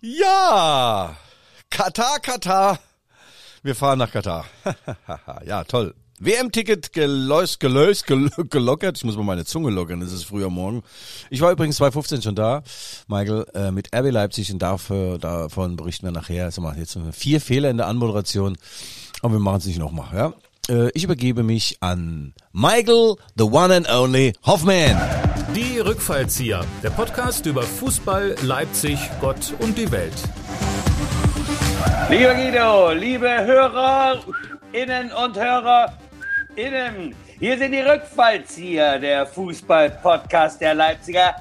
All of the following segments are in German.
Ja, Katar, Katar. Wir fahren nach Katar. ja, toll. WM-Ticket gelöst, gelöst, gel gelockert. Ich muss mal meine Zunge lockern, es ist früher Morgen. Ich war übrigens 2015 schon da, Michael, äh, mit RB Leipzig und dafür, davon berichten wir nachher. Also mal jetzt vier Fehler in der Anmoderation, aber wir machen es nicht nochmal, ja. Äh, ich übergebe mich an Michael, the one and only Hoffman. Die Rückfallzieher, der Podcast über Fußball, Leipzig, Gott und die Welt. Lieber Guido, liebe Hörerinnen und Hörerinnen, hier sind die Rückfallzieher, der Fußball-Podcast der Leipziger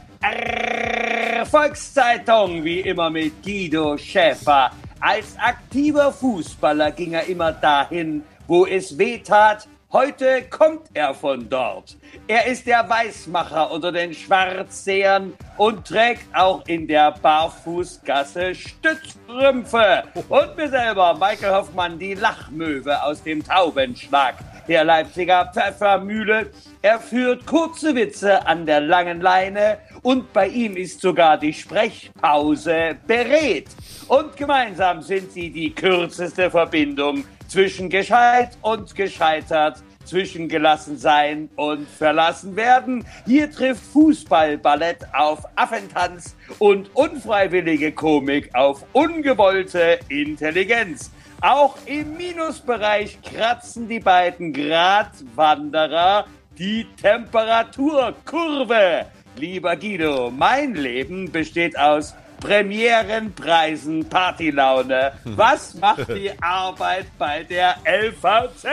Volkszeitung, wie immer mit Guido Schäfer. Als aktiver Fußballer ging er immer dahin, wo es weh tat. Heute kommt er von dort. Er ist der Weißmacher unter den Schwarzsehern und trägt auch in der Barfußgasse Stützstrümpfe. Und mir selber, Michael Hoffmann, die Lachmöwe aus dem Taubenschlag der Leipziger Pfeffermühle. Er führt kurze Witze an der langen Leine und bei ihm ist sogar die Sprechpause beredt. Und gemeinsam sind sie die kürzeste Verbindung zwischen gescheit und gescheitert, zwischen gelassen sein und verlassen werden. Hier trifft Fußballballett auf Affentanz und unfreiwillige Komik auf ungewollte Intelligenz. Auch im Minusbereich kratzen die beiden Gratwanderer die Temperaturkurve. Lieber Guido, mein Leben besteht aus Premieren, Preisen, Partylaune. Was macht die Arbeit bei der LVZ?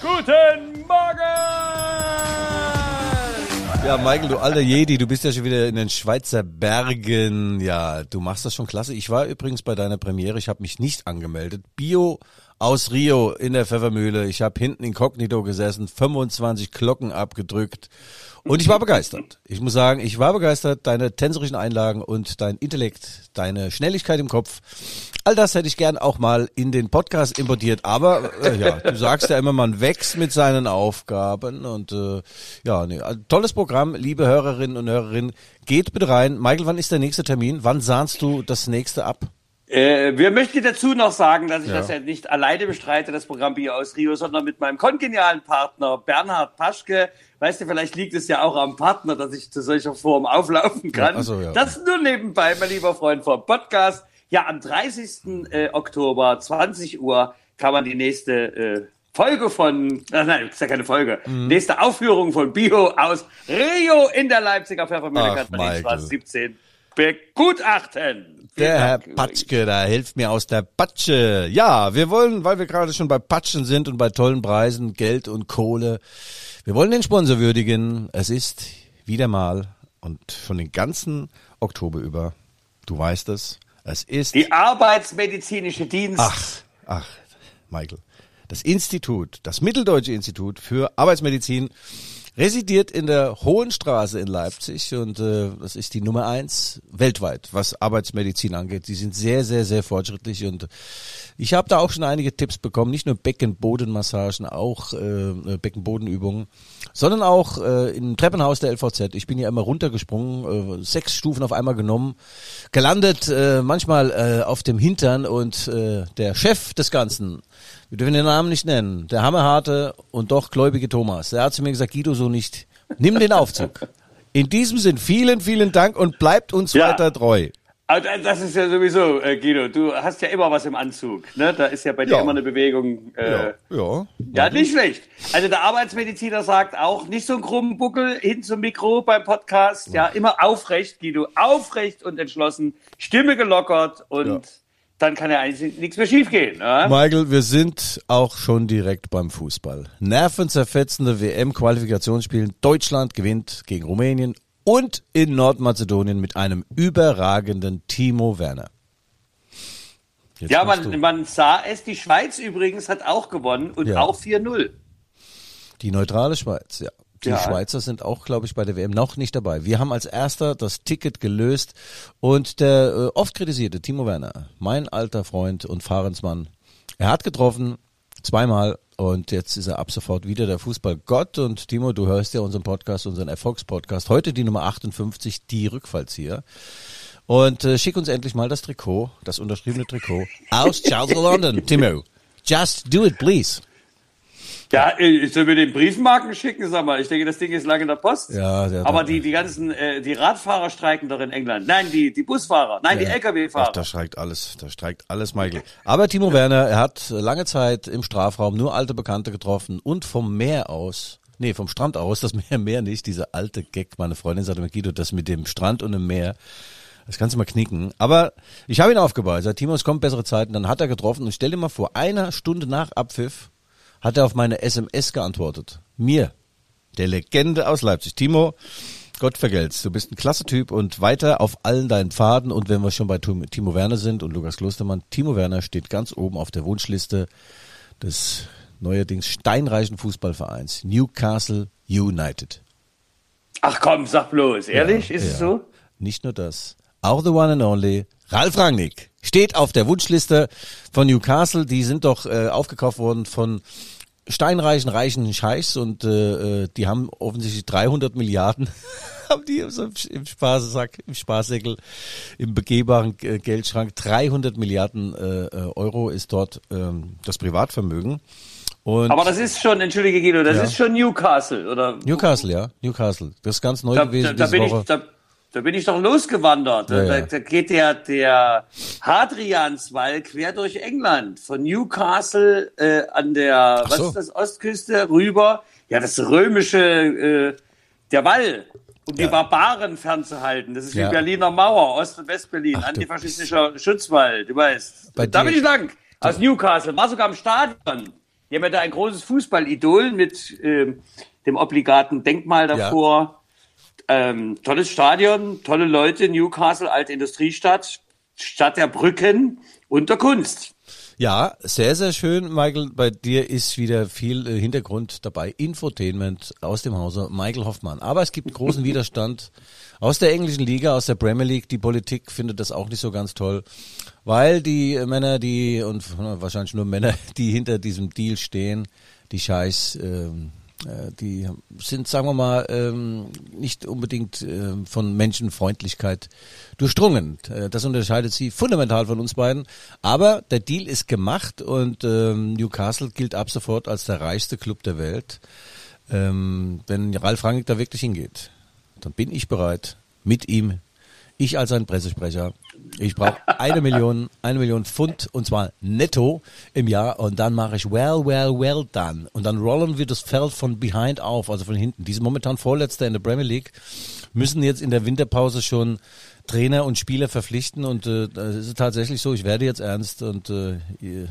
Guten Morgen! Ja, Michael, du alter Jedi, du bist ja schon wieder in den Schweizer Bergen. Ja, du machst das schon klasse. Ich war übrigens bei deiner Premiere, ich habe mich nicht angemeldet. Bio aus Rio in der Pfeffermühle. Ich habe hinten inkognito gesessen, 25 Glocken abgedrückt und ich war begeistert. Ich muss sagen, ich war begeistert. Deine tänzerischen Einlagen und dein Intellekt, deine Schnelligkeit im Kopf, all das hätte ich gern auch mal in den Podcast importiert. Aber äh, ja, du sagst ja immer, man wächst mit seinen Aufgaben und äh, ja, nee, also tolles Programm, liebe Hörerinnen und Hörerinnen. Geht bitte rein. Michael, wann ist der nächste Termin? Wann sahnst du das nächste ab? Äh, wir möchten dazu noch sagen, dass ich ja. das ja nicht alleine bestreite, das Programm Bier aus Rio, sondern mit meinem kongenialen Partner Bernhard Paschke. Weißt du, vielleicht liegt es ja auch am Partner, dass ich zu solcher Form auflaufen kann. Ja, also, ja. Das nur nebenbei, mein lieber Freund vom Podcast. Ja, am 30. Äh, Oktober, 20 Uhr, kann man die nächste äh, Folge von, ach nein, ist ja keine Folge, mhm. nächste Aufführung von Bio aus Rio in der Leipziger Pfeffermühle 17 begutachten. Der Herr Patschke, da hilft mir aus der Patsche. Ja, wir wollen, weil wir gerade schon bei Patschen sind und bei tollen Preisen, Geld und Kohle, wir wollen den Sponsor würdigen. Es ist wieder mal und schon den ganzen Oktober über, du weißt es, es ist... Die Arbeitsmedizinische Dienst. Ach, ach, Michael. Das Institut, das Mitteldeutsche Institut für Arbeitsmedizin residiert in der Hohenstraße in Leipzig und äh, das ist die Nummer eins weltweit, was Arbeitsmedizin angeht. Die sind sehr, sehr, sehr fortschrittlich und ich habe da auch schon einige Tipps bekommen, nicht nur Beckenbodenmassagen, auch äh, Beckenbodenübungen, sondern auch äh, im Treppenhaus der LVZ. Ich bin ja immer runtergesprungen, äh, sechs Stufen auf einmal genommen, gelandet, äh, manchmal äh, auf dem Hintern und äh, der Chef des Ganzen, wir dürfen den Namen nicht nennen, der hammerharte und doch gläubige Thomas, der hat zu mir gesagt, Guido, so nicht, nimm den Aufzug. In diesem Sinn, vielen, vielen Dank und bleibt uns ja. weiter treu. Also das ist ja sowieso, äh, Guido, du hast ja immer was im Anzug. Ne? Da ist ja bei dir ja. immer eine Bewegung. Äh, ja. ja. Ja, nicht schlecht. Also der Arbeitsmediziner sagt auch, nicht so ein krummen Buckel hin zum Mikro beim Podcast. Ja, immer aufrecht, Guido, aufrecht und entschlossen, Stimme gelockert und dann kann ja eigentlich nichts mehr schiefgehen. Ne? Michael, wir sind auch schon direkt beim Fußball. Nervenzerfetzende WM-Qualifikationsspielen. Deutschland gewinnt gegen Rumänien und in Nordmazedonien mit einem überragenden Timo Werner. Jetzt ja, man, man sah es. Die Schweiz übrigens hat auch gewonnen und ja. auch 4-0. Die neutrale Schweiz, ja. Die ja. Schweizer sind auch, glaube ich, bei der WM noch nicht dabei. Wir haben als erster das Ticket gelöst und der äh, oft kritisierte Timo Werner, mein alter Freund und Fahrensmann, er hat getroffen, zweimal und jetzt ist er ab sofort wieder der Fußballgott und Timo, du hörst ja unseren Podcast, unseren Erfolgspodcast, heute die Nummer 58, die Rückfallzieher. Und äh, schick uns endlich mal das Trikot, das unterschriebene Trikot aus Chelsea London. Timo, just do it, please. Ja, ich soll mir den Briefmarken schicken, sag mal. Ich denke, das Ding ist lange in der Post. Ja, der- Aber die, die ganzen, äh, die Radfahrer streiken doch in England. Nein, die, die Busfahrer. Nein, die Ach, Lkw-Fahrer. da streikt alles, da streikt alles, Michael. Aber Timo Werner, er hat lange Zeit im Strafraum nur alte Bekannte getroffen und vom Meer aus, nee, vom Strand aus, das Meer, Meer nicht, dieser alte Gag, meine Freundin sagte mir, Guido, das mit dem Strand und dem Meer, das kannst du mal knicken. Aber ich habe ihn aufgebaut, sagt Timo, es kommen bessere Zeiten, dann hat er getroffen und stell dir mal vor, einer Stunde nach Abpfiff hat er auf meine SMS geantwortet. Mir, der Legende aus Leipzig. Timo, Gott vergelt's. Du bist ein klasse Typ und weiter auf allen deinen Pfaden. Und wenn wir schon bei Tim- Timo Werner sind und Lukas Klostermann, Timo Werner steht ganz oben auf der Wunschliste des neuerdings steinreichen Fußballvereins Newcastle United. Ach komm, sag bloß. Ehrlich? Ja, ist es ja. so? Nicht nur das. Auch the one and only Ralf Rangnick steht auf der Wunschliste von Newcastle. Die sind doch äh, aufgekauft worden von steinreichen, reichen Scheichs und äh, äh, die haben offensichtlich 300 Milliarden haben die so im, Spaßsack, im Spaßsäckel, im begehbaren äh, Geldschrank. 300 Milliarden äh, äh, Euro ist dort ähm, das Privatvermögen. Und Aber das ist schon, entschuldige Guido, das Ja. ist schon Newcastle, oder? Newcastle, ja, Newcastle. Das ist ganz neu Da, gewesen da, da, bin Woche. ich, da, da bin ich doch losgewandert. Ja, da, ja. da geht der, der Hadrianswall quer durch England. Von Newcastle äh, an der, was so. ist das, Ostküste rüber. Ja, das römische, äh, der Wall. Um die Barbaren fernzuhalten. Das ist Ja. wie Berliner Mauer, Ost- und Westberlin, Ach, antifaschistischer Schutzwall, du weißt. Bei da bin ich lang. Aus Newcastle, war sogar im Stadion. Die haben ja da ein großes Fußballidol mit ähm, dem obligaten Denkmal davor. Ähm, tolles Stadion, tolle Leute, Newcastle, alte Industriestadt, Stadt der Brücken und der Kunst. Ja, sehr, sehr schön, Michael. Bei dir ist wieder viel äh, Hintergrund dabei. Infotainment aus dem Hause Michael Hoffmann. Aber es gibt großen Widerstand aus der englischen Liga, aus der Premier League. Die Politik findet das auch nicht so ganz toll, weil die Männer, die, und wahrscheinlich nur Männer, die hinter diesem Deal stehen, die Scheiß, ähm, äh, die sind, sagen wir mal, ähm, nicht unbedingt ähm, von Menschenfreundlichkeit durchdrungen. Äh, Das unterscheidet sie fundamental von uns beiden. Aber der Deal ist gemacht und ähm, Newcastle gilt ab sofort als der reichste Club der Welt. Ähm, wenn Ralf Rangnick da wirklich hingeht, dann bin ich bereit, mit ihm, ich als ein Pressesprecher, ich brauche eine Million, eine Million Pfund und zwar netto im Jahr und dann mache ich well, well, well done und dann rollen wir das Feld von behind auf, also von hinten. Die momentan Vorletzter in der Premier League, müssen jetzt in der Winterpause schon Trainer und Spieler verpflichten und äh, das ist tatsächlich so, ich werde jetzt ernst und äh,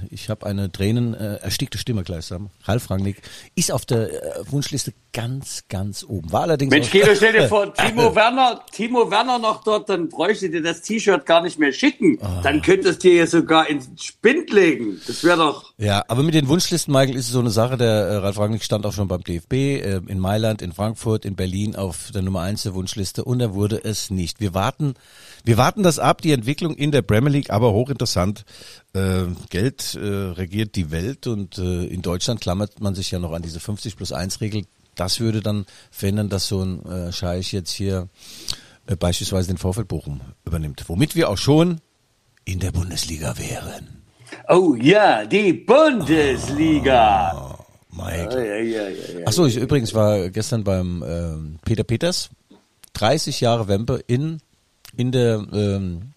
ich habe eine Tränen äh, erstickte Stimme gleichsam. Ralf Rangnick ist auf der äh, Wunschliste ganz, ganz oben. War allerdings Mensch, Guido, stell dir vor, Timo Werner, Timo Werner noch dort, dann bräuchte dir das T-Shirt gar nicht mehr schicken. Dann könntest du dir sogar ins Spind legen. Das wäre doch, Ja, aber mit den Wunschlisten, Michael, ist es so eine Sache. Der äh, Ralf Rangnick stand auch schon beim DFB, äh, in Mailand, in Frankfurt, in Berlin auf der Nummer eins der Wunschliste und er wurde es nicht. Wir warten, wir warten das ab, die Entwicklung in der Premier League, aber hochinteressant. Äh, Geld äh, regiert die Welt und äh, in Deutschland klammert man sich ja noch an diese 50 plus 1 Regel. Das würde dann verhindern, dass so ein äh, Scheich jetzt hier äh, beispielsweise den VfL Bochum übernimmt. Womit wir auch schon in der Bundesliga wären. oh ja, die Bundesliga. Michael. Ja, ja, ja, ja. Ach so, ich übrigens war gestern beim ähm, Peter Peters, 30 Jahre Wempe in in der ähm,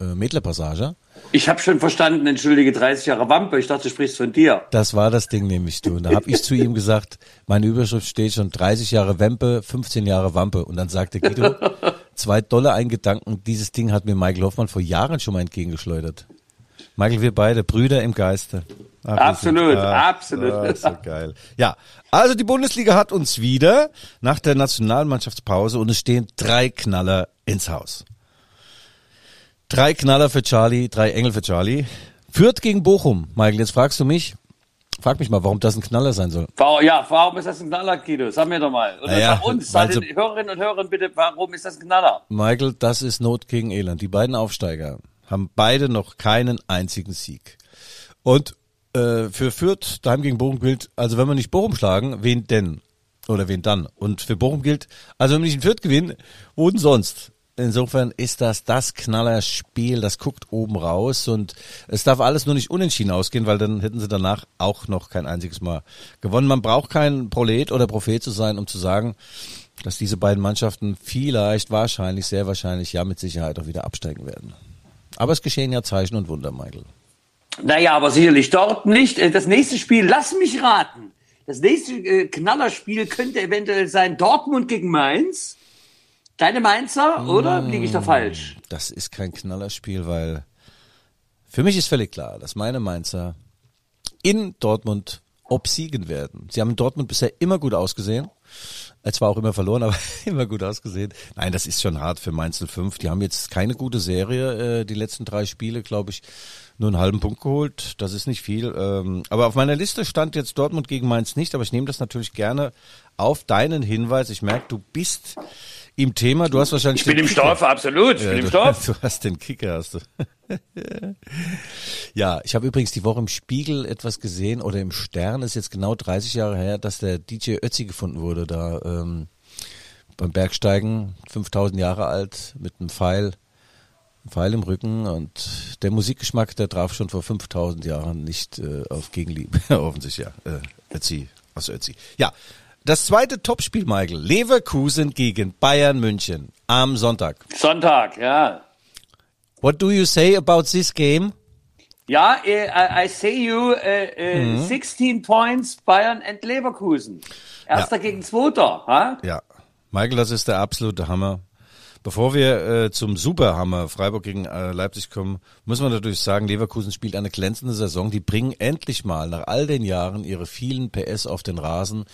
äh, Mädlerpassage. Ich habe schon verstanden, entschuldige, 30 Jahre Wampe. Ich dachte, du sprichst von dir. Das war das Ding nämlich du. Und da habe ich zu ihm gesagt, meine Überschrift steht schon 30 Jahre Wempe, 15 Jahre Wampe. Und dann sagte Guido, zwei Dollar ein Gedanken, dieses Ding hat mir Michael Hoffmann vor Jahren schon mal entgegengeschleudert. Michael, wir beide, Brüder im Geiste. Wir Absolut, ah, absolut. Ah, ist so geil. Ja, also die Bundesliga hat uns wieder nach der Nationalmannschaftspause und es stehen drei Knaller ins Haus. Drei Knaller für Charlie, drei Engel für Charlie. Fürth gegen Bochum. Michael, jetzt fragst du mich, frag mich mal, warum das ein Knaller sein soll. Ja, warum ist das ein Knaller, Guido? Sag mir doch mal. Oder Naja, sag uns, sag den sie- Hörerinnen und Hörern bitte, warum ist das ein Knaller? Michael, das ist Not gegen Elend. Die beiden Aufsteiger haben beide noch keinen einzigen Sieg. Und äh, für Fürth, daheim gegen Bochum gilt, also wenn wir nicht Bochum schlagen, wen denn? Oder wen dann? Und für Bochum gilt, also wenn wir nicht in Fürth gewinnen, wo denn sonst? Insofern ist das das Knallerspiel, das guckt oben raus und es darf alles nur nicht unentschieden ausgehen, weil dann hätten sie danach auch noch kein einziges Mal gewonnen. Man braucht kein Prolet oder Prophet zu sein, um zu sagen, dass diese beiden Mannschaften vielleicht, wahrscheinlich, sehr wahrscheinlich, ja mit Sicherheit auch wieder absteigen werden. Aber es geschehen ja Zeichen und Wunder, Michael. Naja, aber sicherlich dort nicht. Äh, das nächste Spiel, lass mich raten. Das nächste äh, Knallerspiel könnte eventuell sein Dortmund gegen Mainz. Deine Mainzer, oder liege ich da falsch? Das ist kein Knallerspiel, weil für mich ist völlig klar, dass meine Mainzer in Dortmund obsiegen werden. Sie haben in Dortmund bisher immer gut ausgesehen. Zwar auch immer verloren, aber immer gut ausgesehen. Nein, das ist schon hart für Mainz 05. Die haben jetzt keine gute Serie. Äh, die letzten drei Spiele, glaube ich, nur einen halben Punkt geholt. Das ist nicht viel. Ähm, aber auf meiner Liste stand jetzt Dortmund gegen Mainz nicht. Aber ich nehme das natürlich gerne auf deinen Hinweis. Ich merke, du bist im Thema. Du hast wahrscheinlich. Ich bin im Stoff, absolut. Ich ja, bin im du, Stoff. Du hast den Kicker, hast du. ja, ich habe übrigens die Woche im Spiegel etwas gesehen oder im Stern, ist jetzt genau 30 Jahre her, dass der DJ Ötzi gefunden wurde, da ähm, beim Bergsteigen, 5000 Jahre alt, mit einem Pfeil, einem Pfeil im Rücken und der Musikgeschmack, der traf schon vor 5000 Jahren nicht äh, auf Gegenliebe, offensichtlich, ja, äh, Ötzi, aus Ötzi. Ja, das zweite Topspiel, Michael. Leverkusen gegen Bayern München am Sonntag. Sonntag, ja. What do you say about this game? Ja, I, I say you uh, uh, mhm. 16 points Bayern and Leverkusen. Erster ja. gegen Zweiter. Ha? Ja, Michael, das ist der absolute Hammer. Bevor wir äh, zum Superhammer Freiburg gegen äh, Leipzig kommen, muss man natürlich sagen, Leverkusen spielt eine glänzende Saison. Die bringen endlich mal nach all den Jahren ihre vielen PS auf den Rasen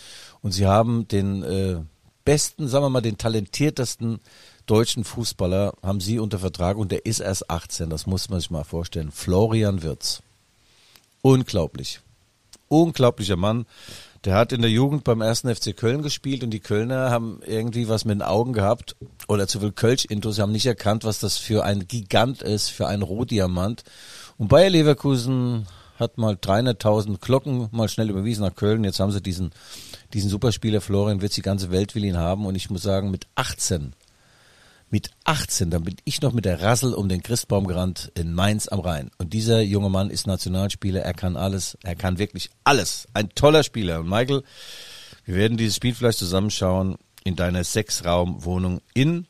und sie haben den äh, besten, sagen wir mal, den talentiertesten deutschen Fußballer haben sie unter Vertrag und der ist erst 18, das muss man sich mal vorstellen. Florian Wirz. Unglaublich. Unglaublicher Mann. Der hat in der Jugend beim ersten FC Köln gespielt und die Kölner haben irgendwie was mit den Augen gehabt oder zu viel Kölsch-Intos, sie haben nicht erkannt, was das für ein Gigant ist, für ein Rohdiamant. Und Bayer Leverkusen hat mal 300.000 Glocken mal schnell überwiesen nach Köln. Jetzt haben sie diesen, diesen Superspieler Florian Witz, die ganze Welt will ihn haben und ich muss sagen, mit 18 mit 18, dann bin ich noch mit der Rassel um den Christbaum gerannt in Mainz am Rhein. Und dieser junge Mann ist Nationalspieler, er kann alles, er kann wirklich alles. Ein toller Spieler. Und Michael, wir werden dieses Spiel vielleicht zusammenschauen in deiner Sechsraumwohnung in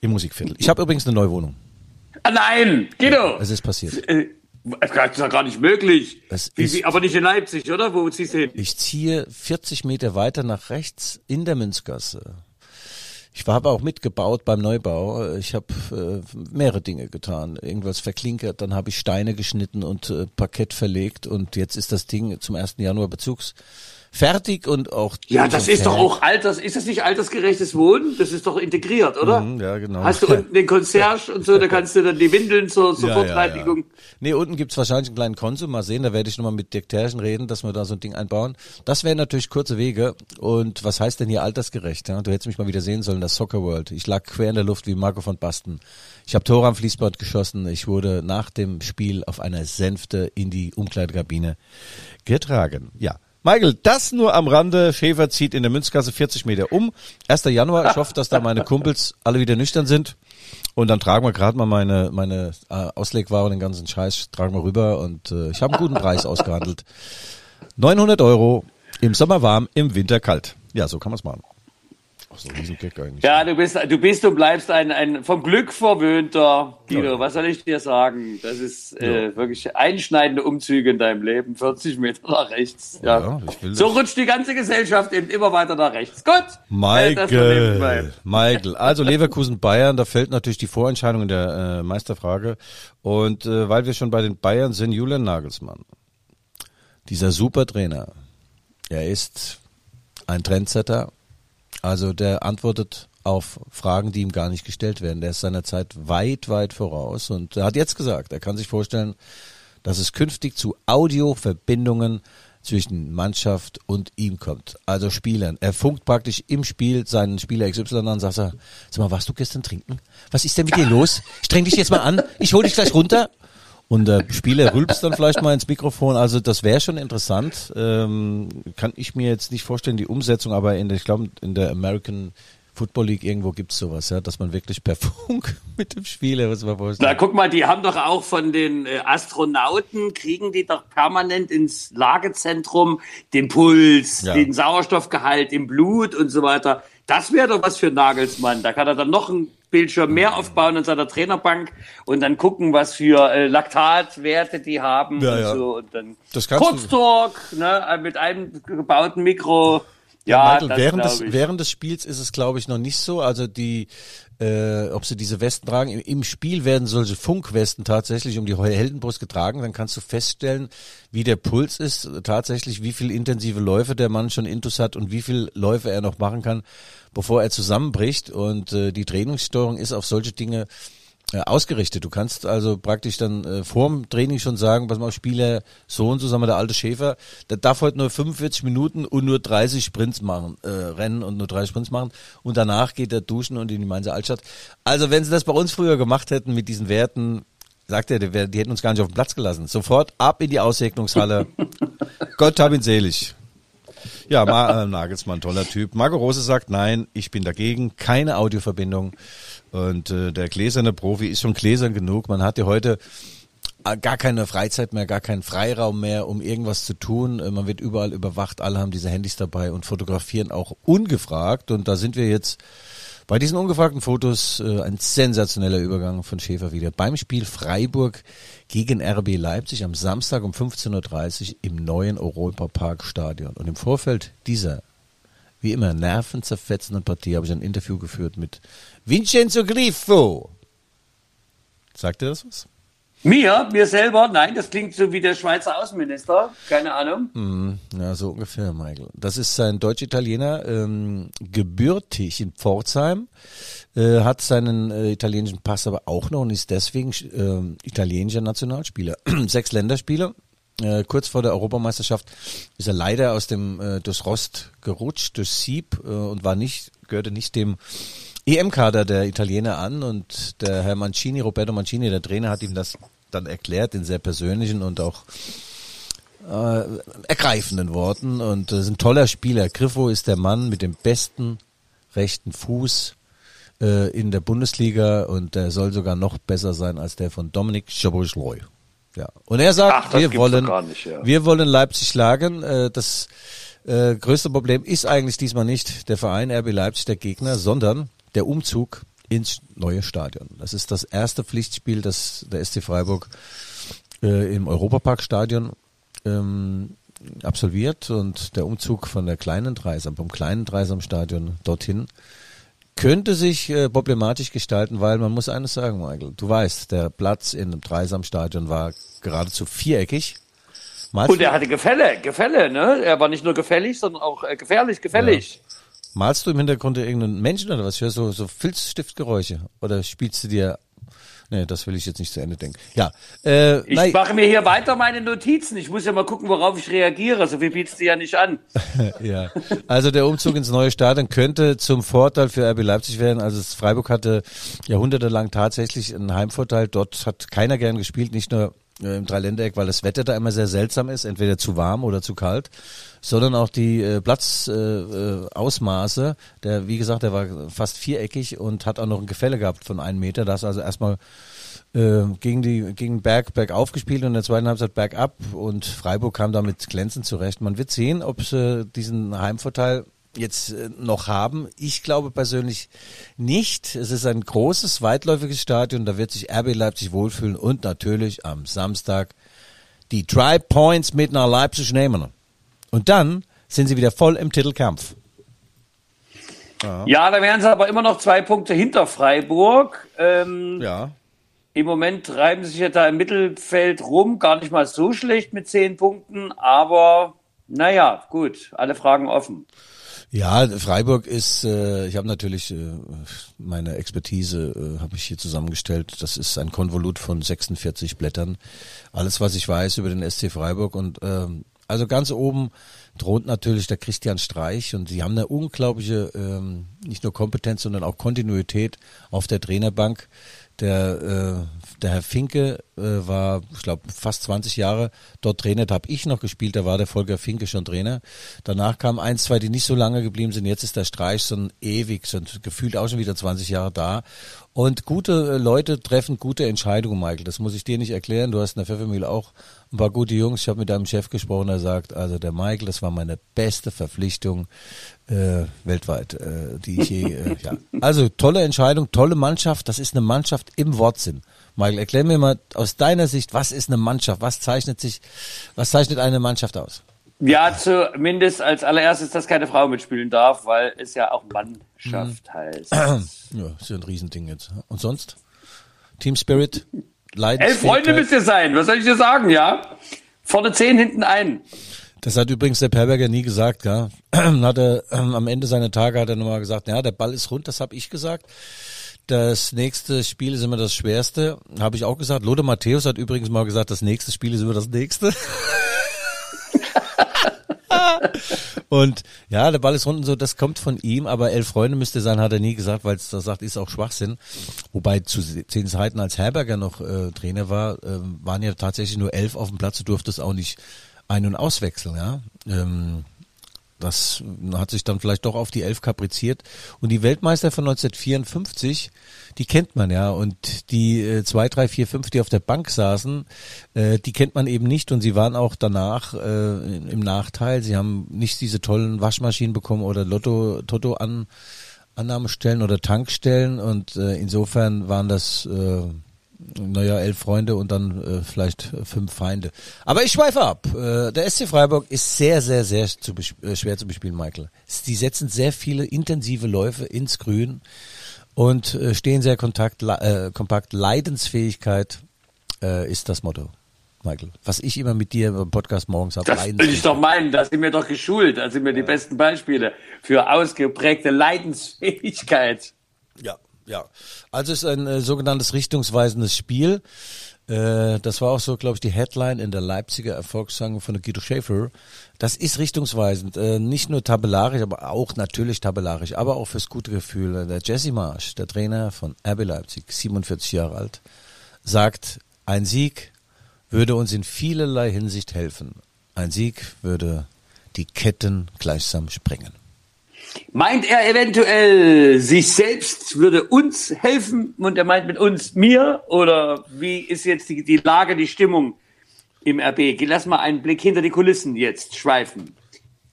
im Musikviertel. Ich habe übrigens eine neue Wohnung. Ah, nein, Guido. Es ist passiert. Äh, das ist ja gar nicht möglich. Wie, wie, aber nicht in Leipzig, oder? Wo ziehst du hin? Ich ziehe 40 Meter weiter nach rechts in der Münzgasse. Ich habe auch mitgebaut beim Neubau. Ich habe äh, mehrere Dinge getan. Irgendwas verklinkert, dann habe ich Steine geschnitten und äh, Parkett verlegt und jetzt ist das Ding zum 1. Januar Bezugs fertig und auch. Ja, das ist doch auch alters, ist das nicht altersgerechtes Wohnen? Das ist doch integriert, oder? Mhm, ja, genau. Hast du unten den Concierge und so, da kannst du dann die Windeln zur Sofortreinigung. Ja, ja, ja. Nee, unten gibt's wahrscheinlich einen kleinen Konsum, mal sehen, da werde ich nochmal mit Dirk Terschen reden, dass wir da so ein Ding einbauen. Das wären natürlich kurze Wege und was heißt denn hier altersgerecht? Ja? Du hättest mich mal wieder sehen sollen, das Soccer World. Ich lag quer in der Luft wie Marco von Basten. Ich habe Tore am Fließband geschossen. Ich wurde nach dem Spiel auf einer Sänfte in die Umkleidekabine getragen. Ja, Michael, das nur am Rande. Schäfer zieht in der Münzkasse 40 Meter um. 1. Januar. Ich hoffe, dass da meine Kumpels alle wieder nüchtern sind. Und dann tragen wir gerade mal meine, meine äh, Auslegware und den ganzen Scheiß, tragen wir rüber. Und äh, ich habe einen guten Preis ausgehandelt. 900 Euro im Sommer warm, im Winter kalt. Ja, so kann man es machen. Ach, so ein Riesengag eigentlich. Ja, du bist, du bist und bleibst ein, ein vom Glück verwöhnter Guido. Ja. Was soll ich dir sagen? Das ist äh, ja. wirklich einschneidende Umzüge in deinem Leben. 40 Meter nach rechts. Ja. ja so rutscht die ganze Gesellschaft eben immer weiter nach rechts. Gut. Michael. Michael. Also Leverkusen Bayern, da fällt natürlich die Vorentscheidung in der äh, Meisterfrage. Und äh, weil wir schon bei den Bayern sind, Julian Nagelsmann. Dieser Supertrainer. Er ist ein Trendsetter also der antwortet auf Fragen, die ihm gar nicht gestellt werden. Der ist seiner Zeit weit, weit voraus und er hat jetzt gesagt, er kann sich vorstellen, dass es künftig zu Audioverbindungen zwischen Mannschaft und ihm kommt. Also Spielern. Er funkt praktisch im Spiel seinen Spieler XY an und sagt, sag mal, warst du gestern trinken? Was ist denn mit dir los? Streng dich jetzt mal an. Ich hol dich gleich runter. Und der Spieler rülpst dann vielleicht mal ins Mikrofon. Also das wäre schon interessant. Ähm, kann ich mir jetzt nicht vorstellen, die Umsetzung, aber in der, ich glaube, in der American Football League irgendwo gibt's sowas, ja, dass man wirklich per Funk mit dem Spieler, was man Na, guck mal, die haben doch auch von den äh, Astronauten, kriegen die doch permanent ins Lagezentrum den Puls, Ja. den Sauerstoffgehalt im Blut und so weiter. Das wäre doch was für Nagelsmann. Da kann er dann noch einen Bildschirm mehr aufbauen in seiner Trainerbank und dann gucken, was für äh, Laktatwerte die haben Ja, und ja. so. Und dann Kurztalk, ne, mit einem gebauten Mikro. Ja, Michael, das während, des, während des Spiels ist es, glaube ich, noch nicht so. Also die, äh, ob sie diese Westen tragen, im, im Spiel werden solche Funkwesten tatsächlich um die Heldenbrust getragen. Dann kannst du feststellen, wie der Puls ist, tatsächlich, wie viel intensive Läufe der Mann schon intus hat und wie viel Läufe er noch machen kann, bevor er zusammenbricht. Und äh, die Trainingssteuerung ist auf solche Dinge ausgerichtet. Du kannst also praktisch dann äh, vorm Training schon sagen, pass mal, Spieler so und so, sagen wir der alte Schäfer, der darf heute nur 45 Minuten und nur 30 Sprints machen, äh, rennen und nur 30 Sprints machen und danach geht er duschen und in die Mainzer Altstadt. Also wenn sie das bei uns früher gemacht hätten mit diesen Werten, sagt er, die, die hätten uns gar nicht auf den Platz gelassen. Sofort ab in die Aussegnungshalle. Gott hab ihn selig. Ja, Ma äh, Nagelsmann, toller Typ. Marco Rose sagt, nein, ich bin dagegen, keine Audioverbindung. Und äh, der gläserne Profi ist schon gläsern genug. Man hat ja heute äh, gar keine Freizeit mehr, gar keinen Freiraum mehr, um irgendwas zu tun. Äh, Man wird überall überwacht, alle haben diese Handys dabei und fotografieren auch ungefragt. Und da sind wir jetzt bei diesen ungefragten Fotos äh, ein sensationeller Übergang von Schäfer wieder. Beim Spiel Freiburg gegen RB Leipzig am Samstag um 15.30 Uhr im neuen Europa-Park-Stadion. Und im Vorfeld dieser, wie immer, nervenzerfetzenden Partie habe ich ein Interview geführt mit Vincenzo Grifo. Sagt ihr das was? Mir, mir selber, nein, das klingt so wie der Schweizer Außenminister, keine Ahnung. Mhm, ja, so ungefähr, Michael. Das ist ein Deutsch-Italiener, ähm, gebürtig in Pforzheim, äh, hat seinen äh, italienischen Pass aber auch noch und ist deswegen äh, italienischer Nationalspieler. Sechs Länderspiele. Äh, kurz vor der Europameisterschaft ist er leider aus dem äh, durchs Rost gerutscht, durch Sieb äh, und war nicht, gehörte nicht dem EM-Kader der Italiener an und der Herr Mancini, Roberto Mancini, der Trainer, hat ihm das dann erklärt in sehr persönlichen und auch äh, ergreifenden Worten und äh, ist ein toller Spieler. Griffo ist der Mann mit dem besten rechten Fuß äh, in der Bundesliga und der soll sogar noch besser sein als der von Dominik Szoboszlai. Ja. Und er sagt, Ach, wir wollen, nicht, ja. wir wollen Leipzig schlagen. Äh, das äh, größte Problem ist eigentlich diesmal nicht der Verein RB Leipzig, der Gegner, sondern der Umzug ins neue Stadion. Das ist das erste Pflichtspiel, das der SC Freiburg äh, im Europaparkstadion ähm, absolviert und der Umzug von der kleinen Dreisam, vom kleinen Dreisamstadion dorthin könnte sich äh, problematisch gestalten, weil man muss eines sagen, Michael, du weißt, der Platz in dem Dreisamstadion war geradezu viereckig. Malst, Und er hatte Gefälle, Gefälle, ne? Er war nicht nur gefällig, sondern auch äh, gefährlich, gefällig. malst du im Hintergrund irgendeinen Menschen oder was? Ich höre so, so Filzstiftgeräusche. Oder spielst du dir Nee, das will ich jetzt nicht zu Ende denken. Ja, äh, Ich nein, mache mir hier weiter meine Notizen. Ich muss ja mal gucken, worauf ich reagiere. So viel bietest du ja nicht an. ja. Also der Umzug ins neue Stadion könnte zum Vorteil für RB Leipzig werden. Also Freiburg hatte jahrhundertelang tatsächlich einen Heimvorteil. Dort hat keiner gern gespielt, nicht nur im Dreiländereck, weil das Wetter da immer sehr seltsam ist, entweder zu warm oder zu kalt, sondern auch die äh, Platzausmaße. Äh, Ausmaße. der, wie gesagt, der war fast viereckig und hat auch noch ein Gefälle gehabt von einem Meter. Das also erstmal äh, gegen die gegen Berg bergauf gespielt und in der zweiten Halbzeit bergab und Freiburg kam damit glänzend zurecht. Man wird sehen, ob sie diesen Heimvorteil jetzt äh, noch haben. Ich glaube persönlich nicht. Es ist ein großes, weitläufiges Stadion, da wird sich RB Leipzig wohlfühlen und natürlich am Samstag die drei Points mit nach Leipzig nehmen. Und dann sind sie wieder voll im Titelkampf. Ja, da wären sie aber immer noch zwei Punkte hinter Freiburg. Ähm, Ja. Im Moment treiben sie sich ja da im Mittelfeld rum. Gar nicht mal so schlecht mit zehn Punkten. Aber naja, gut, alle Fragen offen. Ja, Freiburg ist, äh, ich habe natürlich äh, meine Expertise äh, habe ich hier zusammengestellt. Das ist ein Konvolut von 46 Blättern. Alles, was ich weiß über den SC Freiburg und ähm, also ganz oben droht natürlich der Christian Streich und sie haben eine unglaubliche ähm, nicht nur Kompetenz, sondern auch Kontinuität auf der Trainerbank. Der, äh, der Herr Finke äh, war, ich glaube, fast 20 Jahre dort Trainer. Da habe ich noch gespielt, da war der Volker Finke schon Trainer. Danach kamen eins, zwei, die nicht so lange geblieben sind. Jetzt ist der Streich so ein ewig, so ein, gefühlt auch schon wieder 20 Jahre da. Und gute äh, Leute treffen gute Entscheidungen, Michael. Das muss ich dir nicht erklären. Du hast in der Pfeffermühle auch ein paar gute Jungs. Ich habe mit deinem Chef gesprochen, der sagt, also der Michael, das war meine beste Verpflichtung äh, weltweit, äh, die ich je, äh, ja. Also tolle Entscheidung, tolle Mannschaft. Das ist eine Mannschaft im Wortsinn. Michael, erklär mir mal aus deiner Sicht, was ist eine Mannschaft? Was zeichnet sich, was zeichnet eine Mannschaft aus? Ja, zumindest als allererstes, dass keine Frau mitspielen darf, weil es ja auch Mannschaft mhm. heißt. Ja, ist ja ein Riesending jetzt. Und sonst? Team Spirit? Elf Freunde müsst ihr sein, was soll ich dir sagen, ja? Vorne zehn, hinten ein. Das hat übrigens der Perberger nie gesagt, ja. hat er, ähm, am Ende seiner Tage hat er nochmal gesagt, ja, der Ball ist rund, das habe ich gesagt. Das nächste Spiel ist immer das schwerste, habe ich auch gesagt. Lothar Matthäus hat übrigens mal gesagt, das nächste Spiel ist immer das nächste. und ja, der Ball ist und so, das kommt von ihm, aber elf Freunde müsste sein, hat er nie gesagt, weil es da sagt, ist auch Schwachsinn. Wobei zu zehn Zeiten, als Herberger noch äh, Trainer war, äh, waren ja tatsächlich nur elf auf dem Platz, du durftest auch nicht ein- und auswechseln, ja. Ähm, das hat sich dann vielleicht doch auf die Elf kapriziert. Und die Weltmeister von 1954, die kennt man ja. Und die äh, zwei, drei, vier, fünf, die auf der Bank saßen, äh, die kennt man eben nicht. Und sie waren auch danach äh, im Nachteil. Sie haben nicht diese tollen Waschmaschinen bekommen oder Lotto, Toto an Annahmestellen oder Tankstellen. Und äh, insofern waren das äh, naja, elf Freunde und dann äh, vielleicht fünf Feinde. Aber ich schweife ab. Äh, der SC Freiburg ist sehr, sehr, sehr zu äh, schwer zu bespielen, Michael. Die setzen sehr viele intensive Läufe ins Grün und äh, stehen sehr kontakt, äh, kompakt. Leidensfähigkeit äh, ist das Motto. Michael, was ich immer mit dir im Podcast morgens habe. Das will ich doch meinen, da sind wir doch geschult, da sind wir die besten Beispiele für ausgeprägte Leidensfähigkeit. Ja, ja, also es ist ein äh, sogenanntes richtungsweisendes Spiel. Äh, das war auch so, glaube ich, die Headline in der Leipziger Erfolgssang von Guido Schäfer. Das ist richtungsweisend, äh, nicht nur tabellarisch, aber auch natürlich tabellarisch, aber auch fürs gute Gefühl. Der Jesse Marsch, der Trainer von RB Leipzig, 47 Jahre alt, sagt, ein Sieg würde uns in vielerlei Hinsicht helfen. Ein Sieg würde die Ketten gleichsam sprengen. Meint er eventuell, sich selbst würde uns helfen und er meint mit uns mir? Oder wie ist jetzt die, die Lage, die Stimmung im RB? Lass mal einen Blick hinter die Kulissen jetzt schweifen.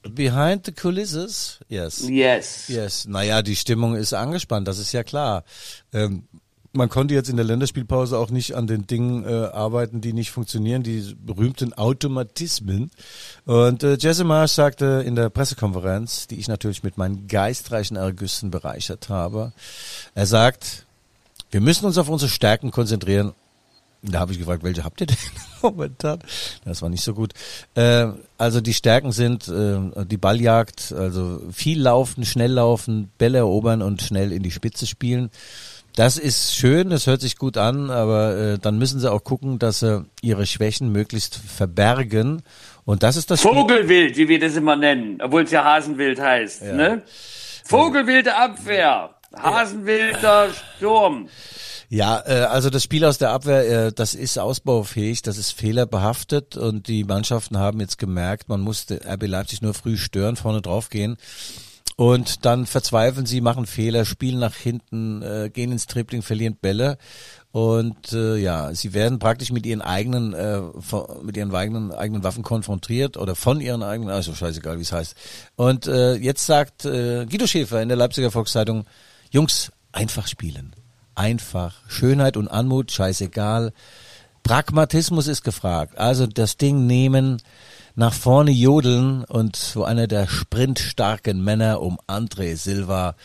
Behind the kulisses, yes. Yes. Yes. Naja, die Stimmung ist angespannt, das ist ja klar. Ähm, man konnte jetzt in der Länderspielpause auch nicht an den Dingen äh, arbeiten, die nicht funktionieren, die berühmten Automatismen. Und äh, Jesse Marsch sagte in der Pressekonferenz, die ich natürlich mit meinen geistreichen Ergüssen bereichert habe, er sagt, wir müssen uns auf unsere Stärken konzentrieren. Da habe ich gefragt, welche habt ihr denn momentan? Das war nicht so gut. Äh, also die Stärken sind äh, die Balljagd, also viel laufen, schnell laufen, Bälle erobern und schnell in die Spitze spielen. Das ist schön, das hört sich gut an, aber äh, dann müssen sie auch gucken, dass sie ihre Schwächen möglichst verbergen. Und das ist das Vogelwild, wie wir das immer nennen, obwohl es ja Hasenwild heißt. Ja. Ne? Vogelwilde Abwehr, Hasenwilder Sturm. Ja, äh, also das Spiel aus der Abwehr, äh, das ist ausbaufähig, das ist fehlerbehaftet und die Mannschaften haben jetzt gemerkt, man musste RB Leipzig nur früh stören, vorne drauf gehen. Und dann verzweifeln sie, machen Fehler, spielen nach hinten, äh, gehen ins Tripling, verlieren Bälle. Und äh, ja, sie werden praktisch mit ihren eigenen, äh, mit ihren eigenen, eigenen Waffen konfrontiert oder von ihren eigenen, also scheißegal, wie es heißt. Und äh, jetzt sagt äh, Guido Schäfer in der Leipziger Volkszeitung, Jungs, einfach spielen. Einfach. Schönheit und Anmut, scheißegal. Pragmatismus ist gefragt. Also das Ding nehmen, nach vorne jodeln und wo einer der sprintstarken Männer um André Silva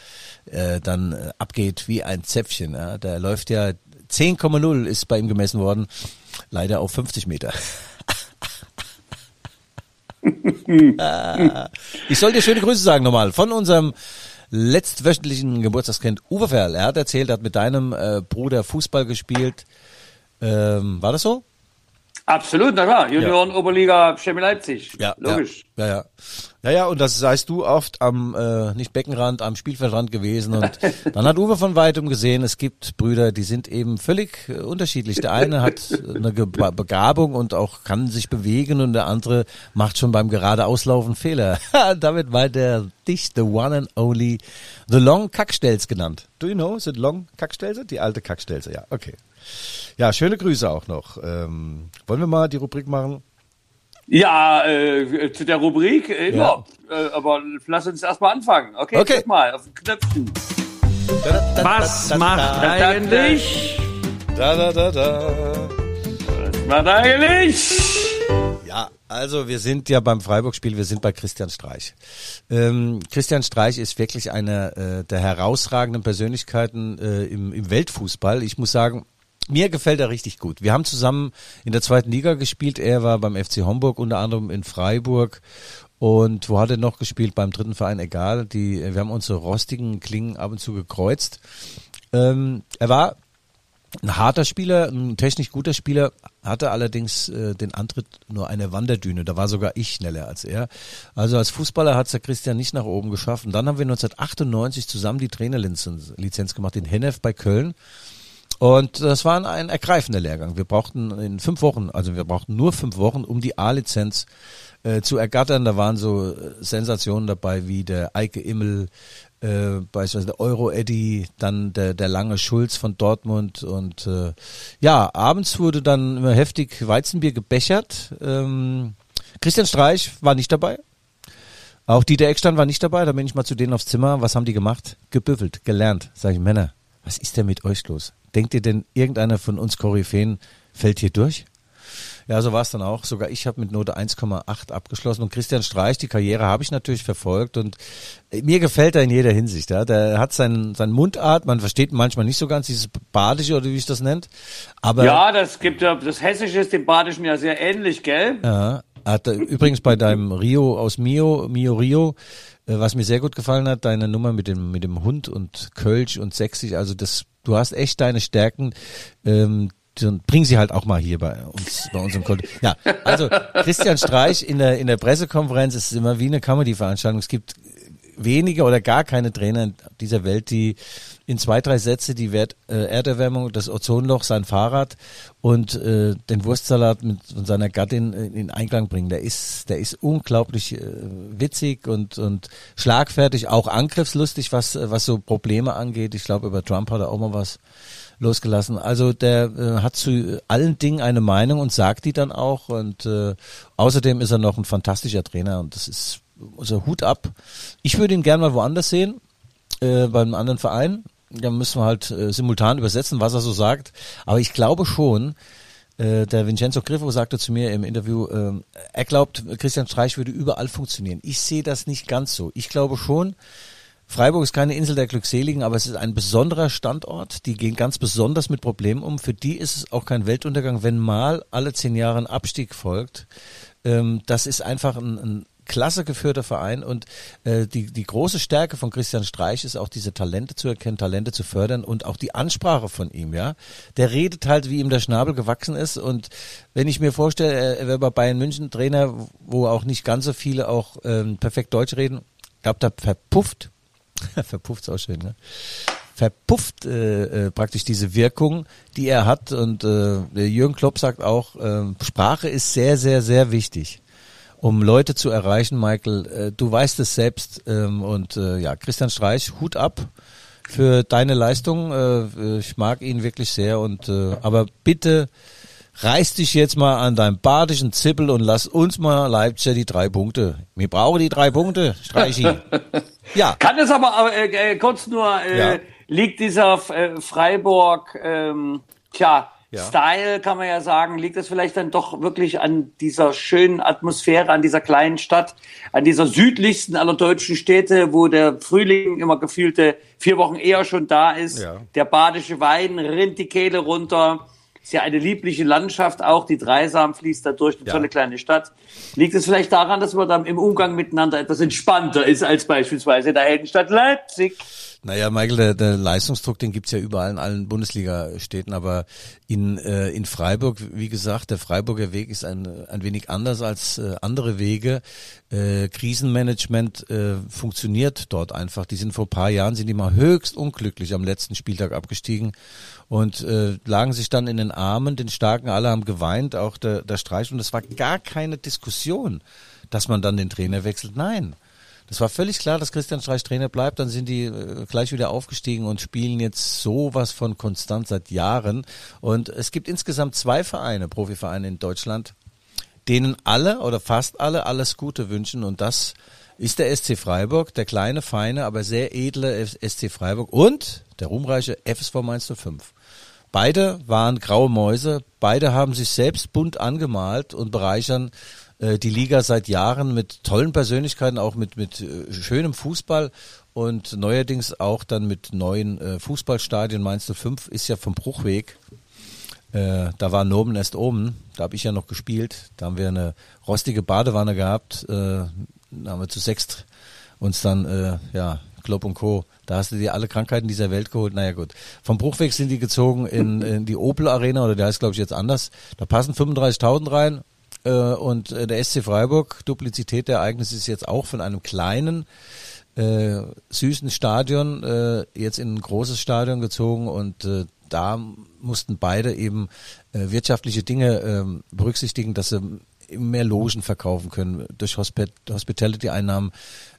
äh, dann äh, abgeht wie ein Zäpfchen. Ja. Der läuft ja 10,0 ist bei ihm gemessen worden, leider auf 50 Meter. ich soll dir schöne Grüße sagen nochmal von unserem letztwöchentlichen Geburtstagskind Uwe Ferl. Er hat erzählt, er hat mit deinem äh, Bruder Fußball gespielt. Ähm, war das so? Absolut, na klar. Junioren Oberliga Chemie Leipzig. Ja, logisch. Ja, ja. Ja, ja, und das seist du oft am, äh, nicht Beckenrand, am Spielfeldrand gewesen. Und dann hat Uwe von weitem gesehen, es gibt Brüder, die sind eben völlig äh, unterschiedlich. Der eine hat eine Ge Begabung und auch kann sich bewegen und der andere macht schon beim geradeauslaufen Fehler. Damit war der dich, the one and only, the long Kackstelz genannt. Do you know, the long Kackstelze? Die alte Kackstelze, ja, okay. Ja, schöne Grüße auch noch. Ähm, wollen wir mal die Rubrik machen? Ja, äh, zu der Rubrik, äh, ja. ja äh, aber lass uns erstmal anfangen. Okay, okay. mal auf den Knöpfchen. Was macht eigentlich? Da, da, da, da. Was macht eigentlich? Ja, also wir sind ja beim Freiburg-Spiel, wir sind bei Christian Streich. Ähm, Christian Streich ist wirklich eine äh, der herausragenden Persönlichkeiten äh, im, im Weltfußball. Ich muss sagen, mir gefällt er richtig gut. Wir haben zusammen in der zweiten Liga gespielt. Er war beim FC Homburg, unter anderem in Freiburg. Und wo hat er noch gespielt? Beim dritten Verein, egal. Die, wir haben unsere rostigen Klingen ab und zu gekreuzt. Ähm, er war ein harter Spieler, ein technisch guter Spieler, hatte allerdings äh, den Antritt nur eine Wanderdüne. Da war sogar ich schneller als er. Also als Fußballer hat es der Christian nicht nach oben geschafft. Und dann haben wir 1998 zusammen die Trainerlizenz Lizenz gemacht in Hennef bei Köln. Und das war ein ergreifender Lehrgang. Wir brauchten in fünf Wochen, also wir brauchten nur fünf Wochen, um die A-Lizenz äh, zu ergattern. Da waren so äh, Sensationen dabei wie der Eike Immel, äh, beispielsweise der Euro Eddy, dann der, der lange Schulz von Dortmund und äh, ja, abends wurde dann immer heftig Weizenbier gebechert. Ähm, Christian Streich war nicht dabei. Auch Dieter Eckstein war nicht dabei, da bin ich mal zu denen aufs Zimmer. Was haben die gemacht? Gebüffelt, gelernt. Sag ich, Männer, was ist denn mit euch los? Denkt ihr denn, irgendeiner von uns Koryphäen fällt hier durch? Ja, so war es dann auch. Sogar ich habe mit Note 1,8 abgeschlossen. Und Christian Streich, die Karriere habe ich natürlich verfolgt und äh, mir gefällt er in jeder Hinsicht. Ja. Der hat seinen, seinen Mundart, man versteht manchmal nicht so ganz dieses Badische oder wie ich das nennt. Aber ja, das gibt ja, das Hessische ist dem Badischen ja sehr ähnlich, gell? Ja, hat übrigens bei deinem Rio aus Mio, Mio Rio, was mir sehr gut gefallen hat, deine Nummer mit dem, mit dem Hund und Kölsch und Sächsisch, also das du hast echt deine Stärken. Ähm, bring sie halt auch mal hier bei uns, bei unserem Konto. Ja, also Christian Streich in der in der Pressekonferenz ist immer wie eine Comedy-Veranstaltung. Es gibt wenige oder gar keine Trainer dieser Welt, die in zwei, drei Sätze die Wert, äh, Erderwärmung, das Ozonloch, sein Fahrrad und äh, den Wurstsalat mit von seiner Gattin in, in Einklang bringen. Der ist, der ist unglaublich äh, witzig und, und schlagfertig, auch angriffslustig, was, was so Probleme angeht. Ich glaube, über Trump hat er auch mal was losgelassen. Also der äh, hat zu allen Dingen eine Meinung und sagt die dann auch. Und äh, außerdem ist er noch ein fantastischer Trainer und das ist also Hut ab. Ich würde ihn gerne mal woanders sehen, äh, beim anderen Verein. Da müssen wir halt äh, simultan übersetzen, was er so sagt. Aber ich glaube schon, äh, der Vincenzo Griffo sagte zu mir im Interview, äh, er glaubt, Christian Streich würde überall funktionieren. Ich sehe das nicht ganz so. Ich glaube schon, Freiburg ist keine Insel der Glückseligen, aber es ist ein besonderer Standort. Die gehen ganz besonders mit Problemen um. Für die ist es auch kein Weltuntergang, wenn mal alle zehn Jahre ein Abstieg folgt. Ähm, das ist einfach ein, ein klasse geführter Verein und äh, die, die große Stärke von Christian Streich ist auch diese Talente zu erkennen, Talente zu fördern und auch die Ansprache von ihm, ja. Der redet halt, wie ihm der Schnabel gewachsen ist und wenn ich mir vorstelle, er wäre bei Bayern München Trainer, wo auch nicht ganz so viele auch ähm, perfekt Deutsch reden, glaube, da verpufft, verpufft ist auch schön, ne? verpufft äh, äh, praktisch diese Wirkung, die er hat. Und äh, Jürgen Klopp sagt auch, äh, Sprache ist sehr, sehr, sehr wichtig um Leute zu erreichen, Michael. Äh, du weißt es selbst ähm, und äh, ja, Christian Streich, Hut ab für deine Leistung. Äh, ich mag ihn wirklich sehr und aber bitte reiß dich jetzt mal an deinem badischen Zippel und lass uns mal Leipziger die drei Punkte. Wir brauchen die drei Punkte, Streichi. ja. Kann es aber äh, äh, kurz nur äh, ja. liegt dieser äh, Freiburg ähm, tja ja. Style, kann man ja sagen, liegt es vielleicht dann doch wirklich an dieser schönen Atmosphäre, an dieser kleinen Stadt, an dieser südlichsten aller deutschen Städte, wo der Frühling immer gefühlte vier Wochen eher schon da ist. Ja. Der badische Wein rinnt die Kehle runter. Ist ja eine liebliche Landschaft auch. Die Dreisam fließt da durch, eine ja. tolle kleine Stadt. Liegt es vielleicht daran, dass man dann im Umgang miteinander etwas entspannter ist als beispielsweise in der Heldenstadt Leipzig? Naja, Michael, der, der Leistungsdruck, den gibt's ja überall in allen Bundesliga-Städten, aber in, äh, in Freiburg, wie gesagt, der Freiburger Weg ist ein, ein wenig anders als äh, andere Wege. Äh, Krisenmanagement äh, funktioniert dort einfach. Die sind vor paar Jahren, sind die mal höchst unglücklich am letzten Spieltag abgestiegen und äh, lagen sich dann in den Armen, den Starken, alle haben geweint, auch der, der Streich und es war gar keine Diskussion, dass man dann den Trainer wechselt. Nein. Das war völlig klar, dass Christian Streich Trainer bleibt. Dann sind die äh, gleich wieder aufgestiegen und spielen jetzt sowas von konstant seit Jahren. Und es gibt insgesamt zwei Vereine, Profivereine in Deutschland, denen alle oder fast alle alles Gute wünschen. Und das ist der SC Freiburg, der kleine, feine, aber sehr edle SC Freiburg und der ruhmreiche FSV Mainz 05. Beide waren graue Mäuse, beide haben sich selbst bunt angemalt und bereichern äh, die Liga seit Jahren mit tollen Persönlichkeiten, auch mit, mit äh, schönem Fußball und neuerdings auch dann mit neuen äh, Fußballstadien. Mainz 05 ist ja vom Bruchweg. Äh, da war Nomen erst oben, da habe ich ja noch gespielt. Da haben wir eine rostige Badewanne gehabt. Äh, da haben wir zu sechst uns dann, äh, ja, Klopp und Co. Da hast du dir alle Krankheiten dieser Welt geholt. Naja gut. Vom Bruchweg sind die gezogen in, in die Opel Arena oder der heißt glaube ich jetzt anders. Da passen 35.000 rein und äh, der SC Freiburg, Duplizität der Ereignisse ist jetzt auch von einem kleinen, äh, süßen Stadion äh, jetzt in ein großes Stadion gezogen und äh, da mussten beide eben äh, wirtschaftliche Dinge äh, berücksichtigen, dass sie mehr Logen verkaufen können durch Hospit Hospitality-Einnahmen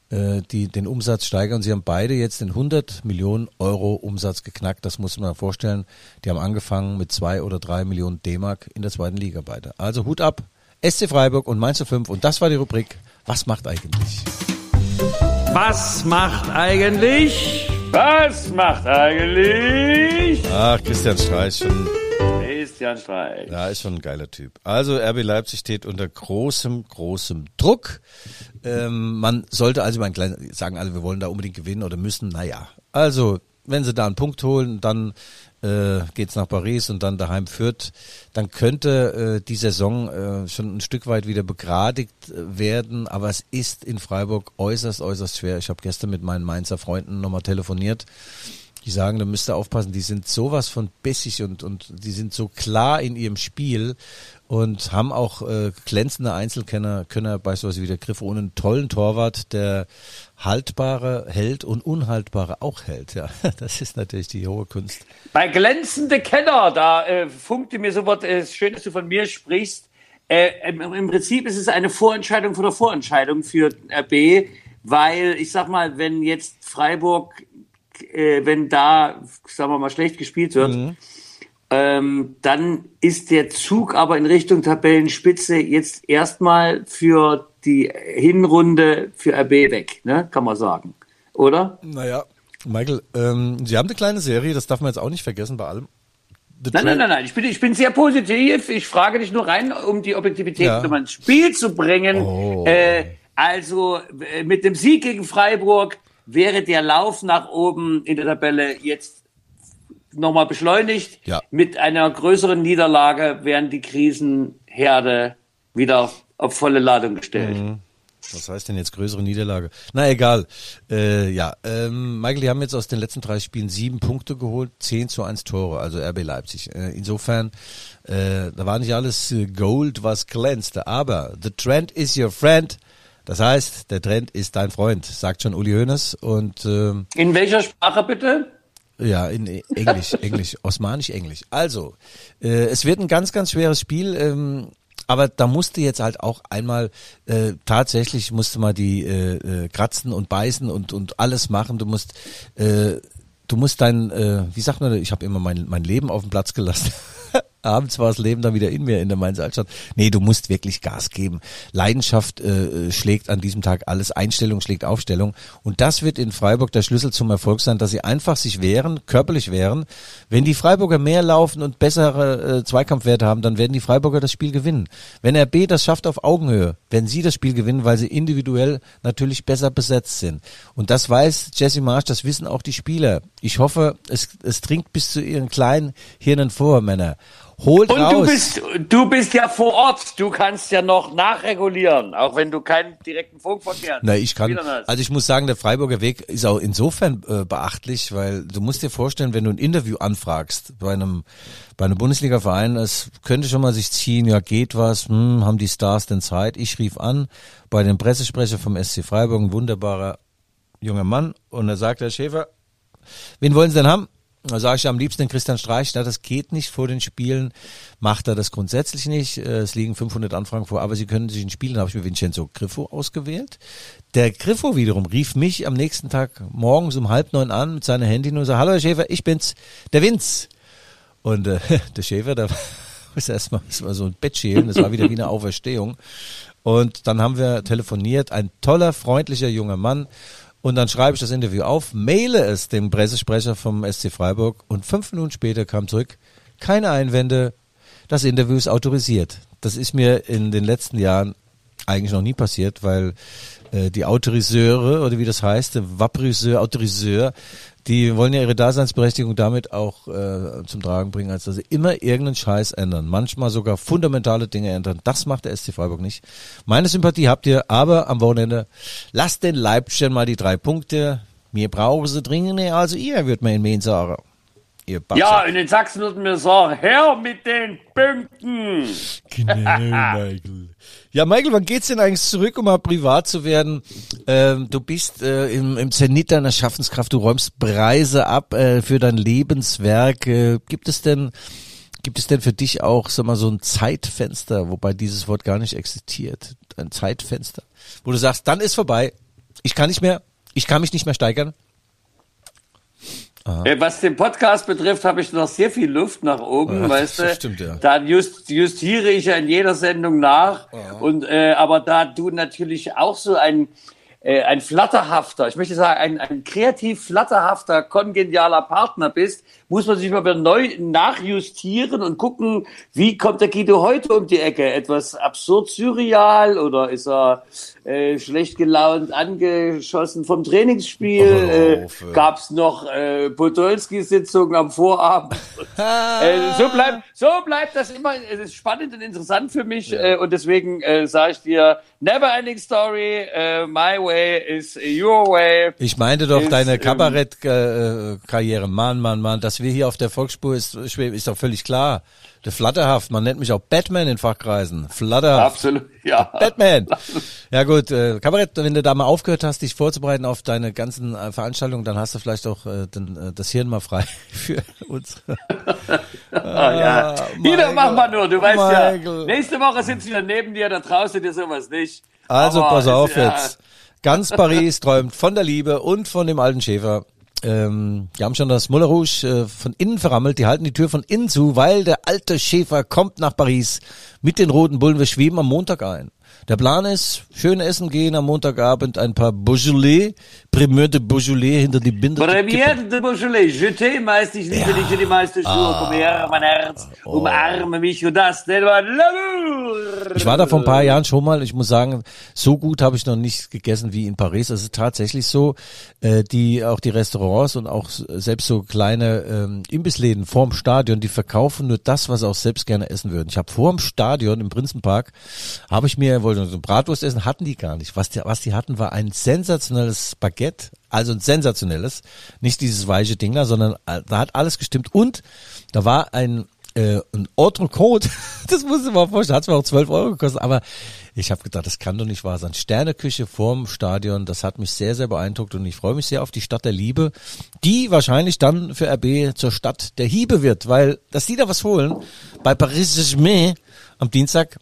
äh, die den Umsatz steigern. Und sie haben beide jetzt den 100 Millionen Euro Umsatz geknackt. Das muss man vorstellen. Die haben angefangen mit zwei oder drei Millionen D-Mark in der zweiten Liga beide. Also Hut ab SC Freiburg und Mainz 05 und das war die Rubrik Was macht eigentlich? Was macht eigentlich? Was macht eigentlich? Ach, Christian Streich schon. Christian Streich. Ja, ist schon ein geiler Typ. Also RB Leipzig steht unter großem, großem Druck. Ähm, man sollte also mal sagen, alle, wir wollen da unbedingt gewinnen oder müssen. Naja, also wenn sie da einen Punkt holen, dann äh, geht's nach Paris und dann daheim führt, dann könnte äh, die Saison äh, schon ein Stück weit wieder begradigt äh, werden. Aber es ist in Freiburg äußerst, äußerst schwer. Ich habe gestern mit meinen Mainzer Freunden nochmal telefoniert. Die sagen, da müsst ihr aufpassen, die sind sowas von bissig und, und die sind so klar in ihrem Spiel und haben auch äh, glänzende Einzelkenner, Könner beispielsweise wie der Griff ohne einen tollen Torwart, der haltbare hält und unhaltbare auch hält. Ja, das ist natürlich die hohe Kunst. Bei glänzende Kenner, da äh, funkte mir sofort, äh, schön, dass du von mir sprichst. Äh, im, Im Prinzip ist es eine Vorentscheidung von der Vorentscheidung für RB, weil ich sag mal, wenn jetzt Freiburg, äh, wenn da, sagen wir mal, schlecht gespielt wird, mhm ähm, dann ist der Zug aber in Richtung Tabellenspitze jetzt erstmal für die Hinrunde für RB weg, ne? kann man sagen. Oder? Naja, Michael, ähm, Sie haben eine kleine Serie, das darf man jetzt auch nicht vergessen bei allem. The nein, nein, nein, nein, ich bin, ich bin sehr positiv. Ich frage dich nur rein, um die Objektivität ja. nochmal ins Spiel zu bringen. Oh. Äh, also äh, mit dem Sieg gegen Freiburg wäre der Lauf nach oben in der Tabelle jetzt nochmal beschleunigt. Ja. Mit einer größeren Niederlage werden die Krisenherde wieder auf volle Ladung gestellt. Mhm. Was heißt denn jetzt größere Niederlage? Na egal. Äh, ja, ähm, Michael, die haben jetzt aus den letzten drei Spielen sieben Punkte geholt, zehn zu eins Tore, also RB Leipzig. Äh, insofern, äh, da war nicht alles äh, Gold, was glänzte, aber the trend is your friend. Das heißt, der Trend ist dein Freund, sagt schon Uli Hoeneß. Und ähm, in welcher Sprache bitte? Ja, in Englisch, Englisch, osmanisch Englisch. Also, äh, es wird ein ganz, ganz schweres Spiel. Ähm, aber da musste jetzt halt auch einmal äh, tatsächlich musste mal die äh, äh, kratzen und beißen und und alles machen. Du musst äh, du musst dein äh, wie sagt man, ich habe immer mein mein Leben auf den Platz gelassen. abends war das Leben dann wieder in mir in der Mainz Altstadt. Nee, du musst wirklich Gas geben. Leidenschaft äh, schlägt an diesem Tag alles, Einstellung schlägt Aufstellung. Und das wird in Freiburg der Schlüssel zum Erfolg sein, dass sie einfach sich wehren, körperlich wehren. Wenn die Freiburger mehr laufen und bessere äh, Zweikampfwerte haben, dann werden die Freiburger das Spiel gewinnen. Wenn RB das schafft auf Augenhöhe, werden sie das Spiel gewinnen, weil sie individuell natürlich besser besetzt sind. Und das weiß Jesse Marsch, das wissen auch die Spieler. Ich hoffe, es, es dringt bis zu ihren kleinen Hirnen vor, Männer. Holt Und raus. du bist, du bist ja vor Ort. Du kannst ja noch nachregulieren, auch wenn du keinen direkten Funkverkehr Na, ich kann, also ich muss sagen, der Freiburger Weg ist auch insofern äh, beachtlich, weil du musst dir vorstellen, wenn du ein Interview anfragst bei einem, bei einem Bundesliga-Verein, es könnte schon mal sich ziehen, ja geht was, hm, haben die Stars denn Zeit? Ich rief an bei dem Pressesprecher vom SC Freiburg, ein wunderbarer junger Mann, und da sagt der Schäfer, wen wollen Sie denn haben? Da sage ich am liebsten Christian Streich, na, das geht nicht vor den Spielen, macht er das grundsätzlich nicht. Äh, Es liegen 500 Anfragen vor, aber Sie können sich in Spielen, da habe ich mir Vincenzo Griffo ausgewählt. Der Griffo wiederum rief mich am nächsten Tag morgens um halb neun an mit seiner Handy und sagt, hallo Herr Schäfer, ich bin's, der Vince. Und äh, der Schäfer, der muss erstmal mal so ein Bett schälen, das war wieder wie eine Auferstehung. Und dann haben wir telefoniert, ein toller, freundlicher junger Mann. Und dann schreibe ich das Interview auf, maile es dem Pressesprecher vom SC Freiburg und fünf Minuten später kam zurück, keine Einwände, das Interview ist autorisiert. Das ist mir in den letzten Jahren eigentlich noch nie passiert, weil äh, die Autoriseure oder wie das heißt, der Vapriseur, Autoriseur, die wollen ja ihre Daseinsberechtigung damit auch äh, zum Tragen bringen, als dass sie immer irgendeinen Scheiß ändern. Manchmal sogar fundamentale Dinge ändern. Das macht der SC Freiburg nicht. Meine Sympathie habt ihr, aber am Wochenende lasst den Leipzigern mal die drei Punkte. Mir brauchen sie dringend, also ihr, wird man in Main sagen. Ihr. Ja, in den Sachsen würden wir sagen, her mit den Punkten. Genau, Michael. Ja, Michael, wann geht's denn eigentlich zurück, um mal privat zu werden? Ähm, du bist äh, im, im Zenit deiner Schaffenskraft, du räumst Preise ab äh, für dein Lebenswerk. Äh, gibt es denn, gibt es denn für dich auch, sag mal, so ein Zeitfenster, wobei dieses Wort gar nicht existiert, ein Zeitfenster, wo du sagst, dann ist vorbei, ich kann nicht mehr, ich kann mich nicht mehr steigern. Äh, Was den Podcast betrifft, habe ich noch sehr viel Luft nach oben, Ja, weißt das du. stimmt, ja. Da just, justiere ich ja in jeder Sendung nach. Und äh, aber da du natürlich auch so ein äh, ein flatterhafter, ich möchte sagen, ein, ein kreativ flatterhafter, kongenialer Partner bist, muss man sich mal wieder neu nachjustieren und gucken, wie kommt der Guido heute um die Ecke? Etwas absurd surreal oder ist er äh, schlecht gelaunt angeschossen vom Trainingsspiel? Auf, äh, ey. gab's noch äh, Podolski-Sitzungen am Vorabend? äh, so bleibt so bleibt das immer es ist spannend und interessant für mich äh, und deswegen äh, sage ich dir never ending story äh, my way is your way Ich meinte doch Ist, deine ähm, Kabarettkarriere. Mann, Mann, Mann. Dass wir hier auf der Volksspur ist, ist doch völlig klar. Der Flatterhaft. Man nennt mich auch Batman in Fachkreisen. Flatterhaft. absolut ja Batman. Ja gut, äh, Kabarett, wenn du da mal aufgehört hast, dich vorzubereiten auf deine ganzen äh, Veranstaltungen, dann hast du vielleicht auch äh, den, äh, das Hirn mal frei für uns. Ah, ja. Wieder Michael. mach mal nur, du weißt Michael. ja. Nächste Woche sitzt wieder neben dir, da traust du dir sowas nicht. Also Aber pass auf ja, jetzt. Ganz Paris träumt von der Liebe und von dem alten Schäfer. Ähm, die haben schon das Moulin Rouge äh, von innen verrammelt. Die halten die Tür von innen zu, weil der alte Schäfer kommt nach Paris mit den roten Bullen. Wir schweben am Montag ein. Der Plan ist, schön essen gehen am Montagabend, ein paar Beaujolais, Primeur de Beaujolais hinter die Binde. Premiere de Beaujolais, je t'aime, heißt ich liebe dich in die meiste Schuhe, Ah. komm her, mein Herz, Oh. umarme mich und das, denn mein L'amour. Ich war da vor ein paar Jahren schon mal. Ich muss sagen, so gut habe ich noch nicht gegessen wie in Paris. Es ist tatsächlich so, äh, die auch die Restaurants und auch selbst so kleine ähm, Imbissläden vorm Stadion, die verkaufen nur das, was auch selbst gerne essen würden. Ich habe vorm Stadion im Prinzenpark, habe ich mir wollte so Bratwurst essen, hatten die gar nicht. Was die, was die hatten, war ein sensationelles Baguette, also ein sensationelles, nicht dieses weiche Ding da, sondern äh, da hat alles gestimmt und da war ein äh, ein Entrecote, das muss ich mal vorstellen, hat zwar auch 12 Euro gekostet, aber ich habe gedacht, das kann doch nicht wahr sein. Sterneküche vorm Stadion, das hat mich sehr, sehr beeindruckt und ich freue mich sehr auf die Stadt der Liebe, die wahrscheinlich dann für RB zur Stadt der Hiebe wird, weil, dass die da was holen, bei Paris Saint-Germain am Dienstag,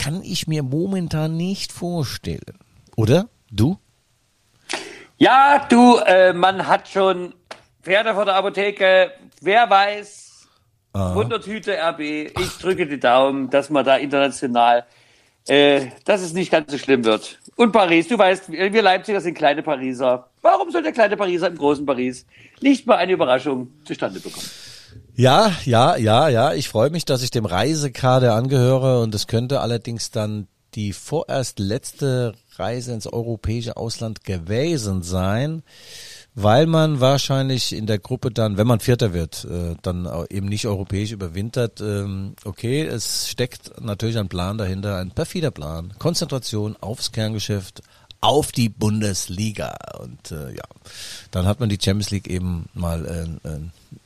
kann ich mir momentan nicht vorstellen. Oder? Du? Ja, du, äh, man hat schon Pferde vor der Apotheke, wer weiß, Wundertüte RB, ich drücke die Daumen, dass man da international, äh, dass es nicht ganz so schlimm wird. Und Paris, du weißt, wir Leipziger sind kleine Pariser. Warum soll der kleine Pariser im großen Paris nicht mal eine Überraschung zustande bekommen? Ja, ja, ja, ja. Ich freue mich, dass ich dem Reisekader angehöre und es könnte allerdings dann die vorerst letzte Reise ins europäische Ausland gewesen sein. weil man wahrscheinlich in der Gruppe dann, wenn man Vierter wird, äh, dann eben nicht europäisch überwintert. Ähm, okay, es steckt natürlich ein Plan dahinter, ein perfider Plan. Konzentration aufs Kerngeschäft, auf die Bundesliga. Und äh, ja, dann hat man die Champions League eben mal, äh, äh,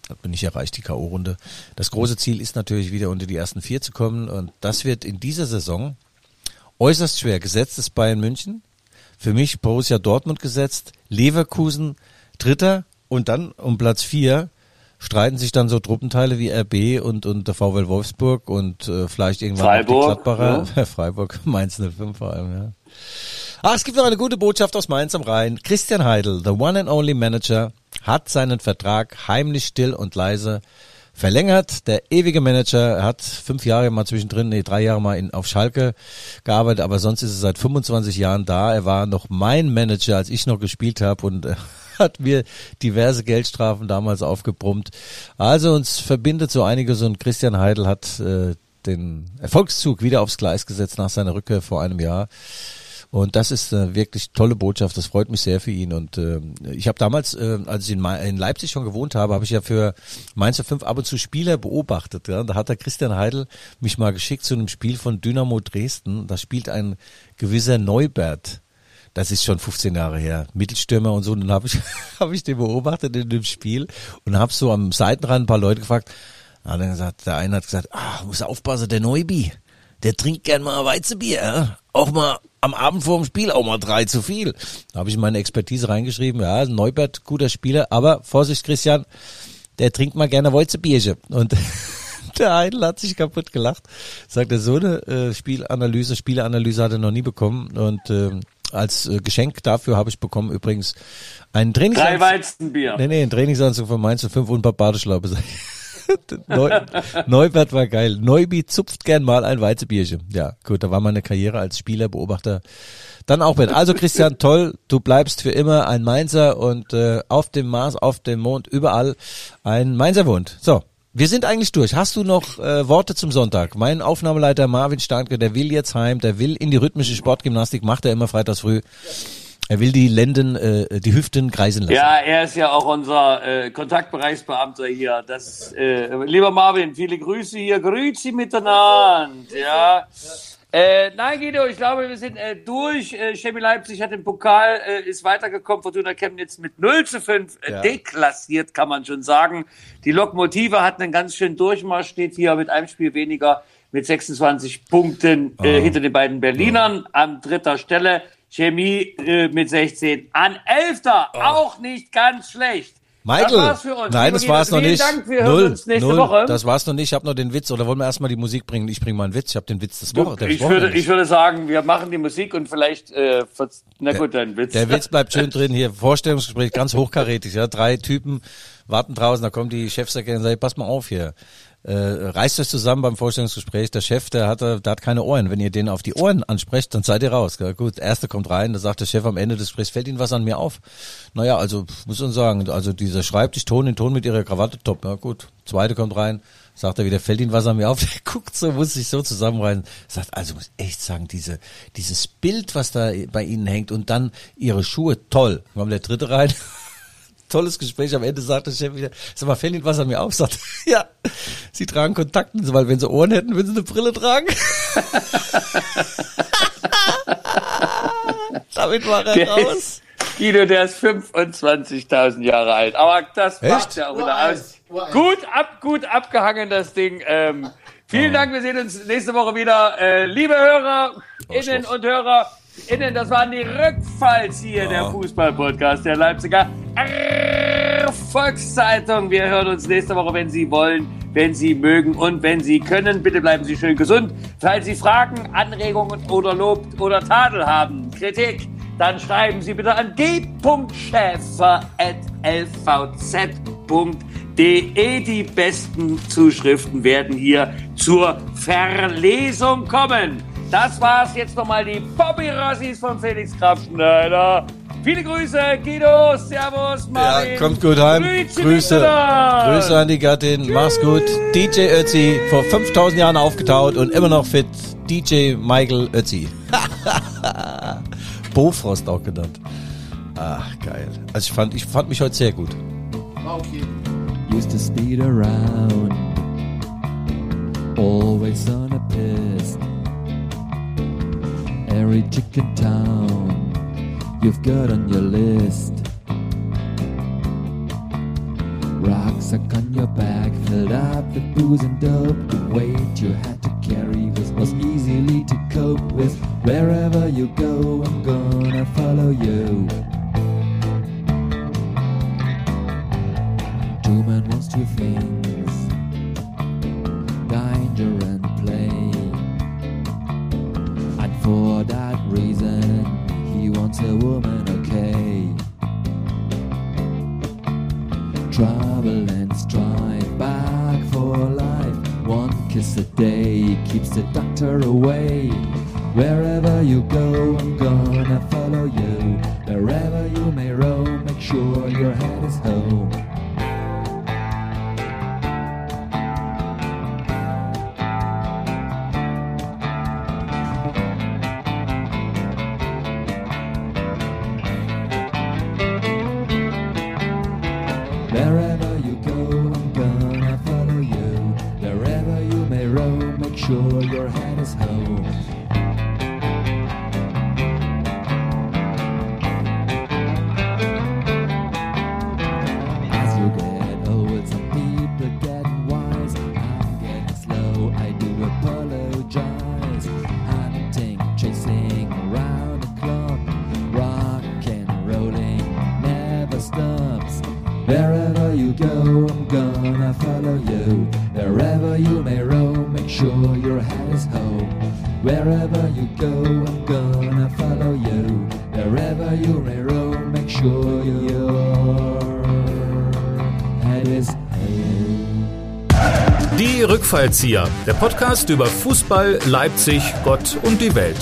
hat man nicht erreicht, die K.O.-Runde. Das große Ziel ist natürlich wieder unter die ersten vier zu kommen. Und das wird in dieser Saison äußerst schwer. Gesetzt ist Bayern München. Für mich Borussia Dortmund gesetzt. Leverkusen Dritter. Und dann um Platz vier streiten sich dann so Truppenteile wie RB und, und der VW Wolfsburg und äh, vielleicht irgendwann Freiburg, auch die Gladbacher. Ja. Freiburg, Mainz 05 vor allem, ja. Ah, es gibt noch eine gute Botschaft aus Mainz am Rhein. Christian Heidel, the one and only Manager, hat seinen Vertrag heimlich still und leise verlängert. Der ewige Manager hat fünf Jahre mal zwischendrin, nee, drei Jahre mal in, auf Schalke gearbeitet, aber sonst ist er seit 25 Jahren da. Er war noch mein Manager, als ich noch gespielt habe und äh, hat mir diverse Geldstrafen damals aufgebrummt. Also uns verbindet so einiges und Christian Heidel hat äh, den Erfolgszug wieder aufs Gleis gesetzt nach seiner Rückkehr vor einem Jahr. Und das ist eine wirklich tolle Botschaft. Das freut mich sehr für ihn. Und äh, ich habe damals, äh, als ich in, in Leipzig schon gewohnt habe, habe ich ja für Mainz 5 ab und zu Spieler beobachtet. Ja? Da hat der Christian Heidel mich mal geschickt zu einem Spiel von Dynamo Dresden. Da spielt ein gewisser Neubert. Das ist schon 15 Jahre her. Mittelstürmer und so. Und dann habe ich, hab ich den beobachtet in dem Spiel und habe so am Seitenrand ein paar Leute gefragt. Na, dann gesagt, der eine hat gesagt, ah, muss aufpassen, der Neubi, der trinkt gern mal Weizenbier. Auch mal am Abend vor dem Spiel auch mal drei zu viel. Da habe ich meine Expertise reingeschrieben, ja, Neubert, guter Spieler, aber Vorsicht, Christian, der trinkt mal gerne Wolzebierche. Und der Heidel hat sich kaputt gelacht. Sagt er, so eine äh, Spielanalyse, Spieleanalyse hat er noch nie bekommen. Und äh, als äh, Geschenk dafür habe ich bekommen übrigens einen Trainingsanzug. Drei Weizenbier. Nee, nee, einen Trainingsanzug von Mainz und fünf und ein paar Badeschlaufe. Neu, Neubert war geil. Neubi zupft gern mal ein Weizebierchen. Ja, gut, da war meine Karriere als Spieler, Beobachter dann auch mit. Also Christian, toll, du bleibst für immer ein Mainzer und äh, auf dem Mars, auf dem Mond, überall ein Mainzer wohnt. So, wir sind eigentlich durch. Hast du noch äh, Worte zum Sonntag? Mein Aufnahmeleiter Marvin Starke, der will jetzt heim, der will in die rhythmische Sportgymnastik, macht er immer freitags früh. Er will die Lenden, äh, die Hüften kreisen lassen. Ja, er ist ja auch unser äh, Kontaktbereichsbeamter hier. Das, äh, lieber Marvin, viele Grüße hier. Grüezi miteinander. Ja. Äh, nein, Guido, ich glaube, wir sind äh, durch. Äh, Chemie Leipzig hat den Pokal, äh, ist weitergekommen. Fortuna Chemnitz mit 0 zu 5 äh, ja. deklassiert, kann man schon sagen. Die Lokomotive hat einen ganz schönen Durchmarsch, steht hier mit einem Spiel weniger mit 26 Punkten äh, oh. hinter den beiden Berlinern oh. an dritter Stelle. Chemie äh, mit 16 an Elfter, oh. auch nicht ganz schlecht. Michael, das nein, das war's noch nicht. Dank, wir null, uns nächste null, Woche. Das war's noch nicht. Ich habe noch den Witz. Oder wollen wir erstmal die Musik bringen? Ich bringe mal einen Witz. Ich habe den Witz des Woche. Ich würde, ich würde sagen, wir machen die Musik und vielleicht, äh, na gut, dein Witz. Der Witz bleibt schön drin hier. Vorstellungsgespräch, ganz hochkarätig. Ja, drei Typen warten draußen. Da kommt die Chefsekretärin und sagt, pass mal auf hier äh, reißt euch zusammen beim Vorstellungsgespräch. Der Chef, der hat, der hat keine Ohren. Wenn ihr den auf die Ohren ansprecht, dann seid ihr raus. Gell? Gut, erste kommt rein, da sagt der Chef am Ende des Gesprächs, fällt Ihnen was an mir auf? Naja, also muss man sagen, also dieser Schreibtischton, den Ton mit ihrer Krawatte, top. Ja gut, zweite kommt rein, sagt er wieder, fällt Ihnen was an mir auf? Der guckt so, muss sich so zusammenreißen. Sagt, also muss echt sagen, diese, dieses Bild, was da bei Ihnen hängt und dann Ihre Schuhe, toll. Kommt der dritte rein tolles Gespräch. Am Ende sagt der Chef wieder, sag mal, fällt Ihnen was an mir auf? Sagt, ja, Sie tragen Kontakten, weil wenn Sie Ohren hätten, würden Sie eine Brille tragen. Damit war er raus. Guido, der ist 25.000 Jahre alt. Aber das Echt? macht ja auch wieder aus. Gut ab, gut abgehangen, das Ding. Ähm, vielen oh. Dank, wir sehen uns nächste Woche wieder. Äh, liebe Hörer, oh, Innen und Hörer, Innen, das waren die Rückfalls hier, oh. der Fußball-Podcast der Leipziger Volkszeitung. Wir hören uns nächste Woche, wenn Sie wollen, wenn Sie mögen und wenn Sie können. Bitte bleiben Sie schön gesund. Falls Sie Fragen, Anregungen oder Lob oder Tadel haben, Kritik, dann schreiben Sie bitte an g.schäfer.lvz.de. Die besten Zuschriften werden hier zur Verlesung kommen. Das war's jetzt nochmal die Bobby Rossis von Felix Kraftschneider. Viele Grüße, Guido, Servus, Marvin. Ja, kommt gut heim. Grüße, Grüße, Grüße an die Gattin. Tschüss. Mach's gut. DJ Ötzi, vor 5000 Jahren aufgetaut und immer noch fit. DJ Michael Ötzi. Bofrost auch genannt. Ach, geil. Also ich fand, ich fand mich heute sehr gut. Okay. used to speed around, always on a piss. Every chicken town you've got on your list. Rucksack on your back, filled up with booze and dope. The weight you had to carry was, was easily to cope with. Wherever you go, I'm gonna follow you. Two men wants two things danger. And for that reason, he wants a woman, okay. Trouble and strife, back for life. One kiss a day keeps the doctor away. Wherever you go, I'm gonna follow you. Wherever you may roam, make sure your head is home. Rückfallzieher, der Podcast über Fußball, Leipzig, Gott und die Welt.